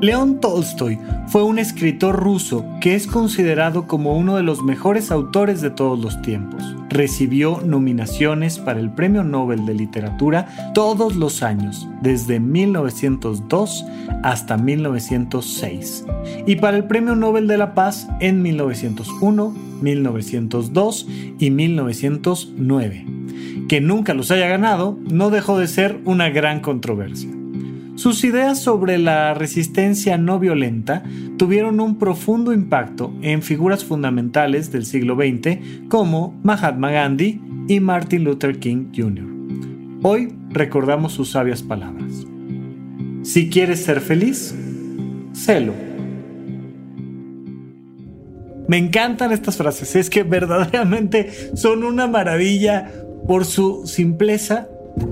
León Tolstoy fue un escritor ruso que es considerado como uno de los mejores autores de todos los tiempos. Recibió nominaciones para el Premio Nobel de Literatura todos los años, desde 1902 hasta 1906, y para el Premio Nobel de la Paz en 1901, 1902 y 1909. Que nunca los haya ganado no dejó de ser una gran controversia. Sus ideas sobre la resistencia no violenta tuvieron un profundo impacto en figuras fundamentales del siglo XX como Mahatma Gandhi y Martin Luther King Jr. Hoy recordamos sus sabias palabras. Si quieres ser feliz, sélo. Me encantan estas frases, es que verdaderamente son una maravilla por su simpleza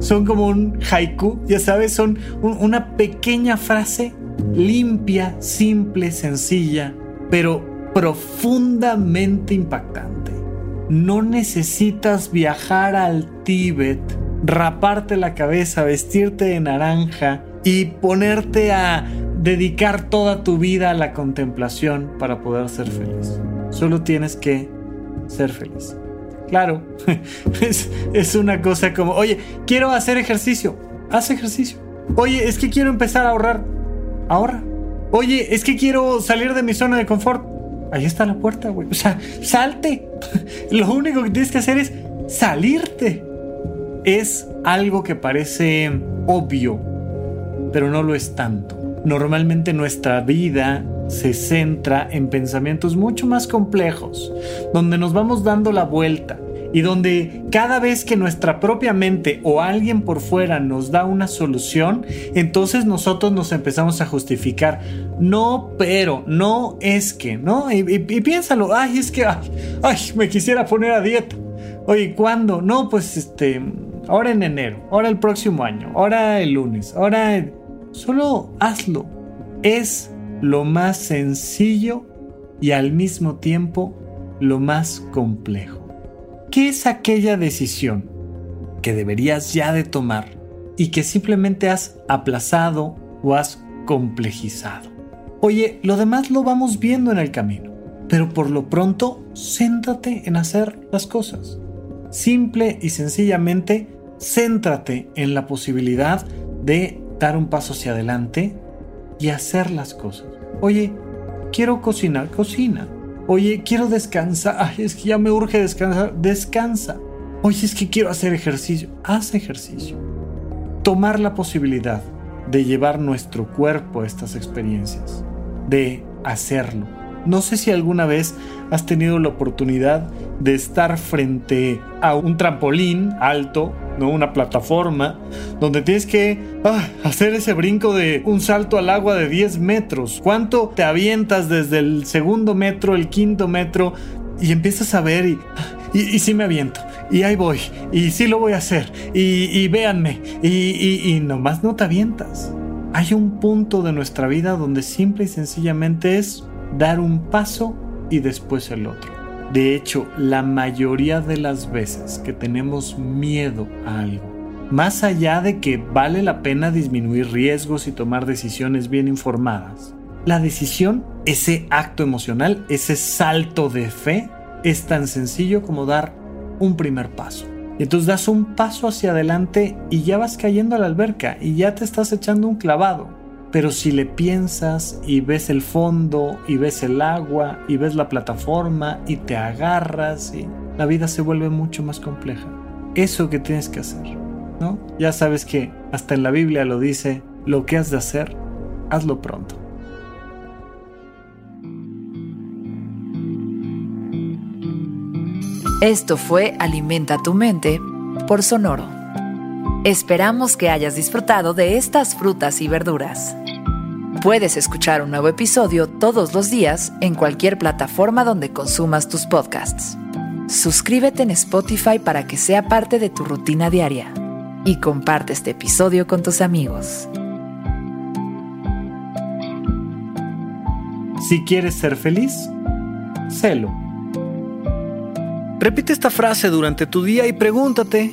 son como un haiku, ya sabes, son una pequeña frase limpia, simple, sencilla, pero profundamente impactante. No necesitas viajar al Tíbet, raparte la cabeza, vestirte de naranja y ponerte a dedicar toda tu vida a la contemplación para poder ser feliz. Solo tienes que ser feliz. Claro, es, una cosa como, oye, quiero hacer ejercicio, haz ejercicio. Oye, es que quiero empezar a ahorrar, ahorra. Oye, es que quiero salir de mi zona de confort. Ahí está la puerta, güey. O sea, salte. Lo único que tienes que hacer es salirte. Es algo que parece obvio, pero no lo es tanto. Normalmente nuestra vida se centra en pensamientos mucho más complejos, donde nos vamos dando la vuelta y donde cada vez que nuestra propia mente o alguien por fuera nos da una solución, entonces nosotros nos empezamos a justificar. No, pero, no es que, ¿no? Y, piénsalo, ay, es que, ay, me quisiera poner a dieta. Oye, ¿cuándo? No, pues este, ahora en enero, ahora el próximo año, ahora el lunes, ahora... Solo hazlo. Es lo más sencillo y al mismo tiempo lo más complejo. ¿Qué es aquella decisión que deberías ya de tomar y que simplemente has aplazado o has complejizado? Oye, lo demás lo vamos viendo en el camino, pero por lo pronto céntrate en hacer las cosas. Simple y sencillamente, céntrate en la posibilidad de dar un paso hacia adelante y hacer las cosas. Oye, quiero cocinar, cocina. Oye, quiero descansar. Ay, es que ya me urge descansar. Descansa. Oye, es que quiero hacer ejercicio. Haz ejercicio. Tomar la posibilidad de llevar nuestro cuerpo a estas experiencias. De hacerlo. No sé si alguna vez has tenido la oportunidad de estar frente a un trampolín alto ¿no? Una plataforma donde tienes que ah, hacer ese brinco de un salto al agua de 10 metros. ¿Cuánto te avientas desde el segundo metro, el quinto metro y empiezas a ver y, y, sí me aviento? Y ahí voy, y sí lo voy a hacer, y, y véanme, y, y nomás no te avientas. Hay un punto de nuestra vida donde simple y sencillamente es dar un paso y después el otro. De hecho, la mayoría de las veces que tenemos miedo a algo, más allá de que vale la pena disminuir riesgos y tomar decisiones bien informadas, la decisión, ese acto emocional, ese salto de fe, es tan sencillo como dar un primer paso. Y entonces das un paso hacia adelante y ya vas cayendo a la alberca y ya te estás echando un clavado. Pero si le piensas y ves el fondo y ves el agua y ves la plataforma y te agarras y la vida se vuelve mucho más compleja. Eso que tienes que hacer, ¿no? Ya sabes que hasta en la Biblia lo dice, lo que has de hacer, hazlo pronto. Esto fue Alimenta tu mente por Sonoro. Esperamos que hayas disfrutado de estas frutas y verduras. Puedes escuchar un nuevo episodio todos los días en cualquier plataforma donde consumas tus podcasts. Suscríbete en Spotify para que sea parte de tu rutina diaria y comparte este episodio con tus amigos. Si quieres ser feliz, sélo. Repite esta frase durante tu día y pregúntate,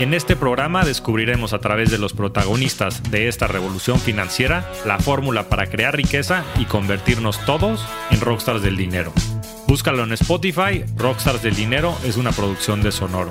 En este programa descubriremos a través de los protagonistas de esta revolución financiera la fórmula para crear riqueza y convertirnos todos en rockstars del dinero. Búscalo en Spotify, Rockstars del Dinero es una producción de Sonoro.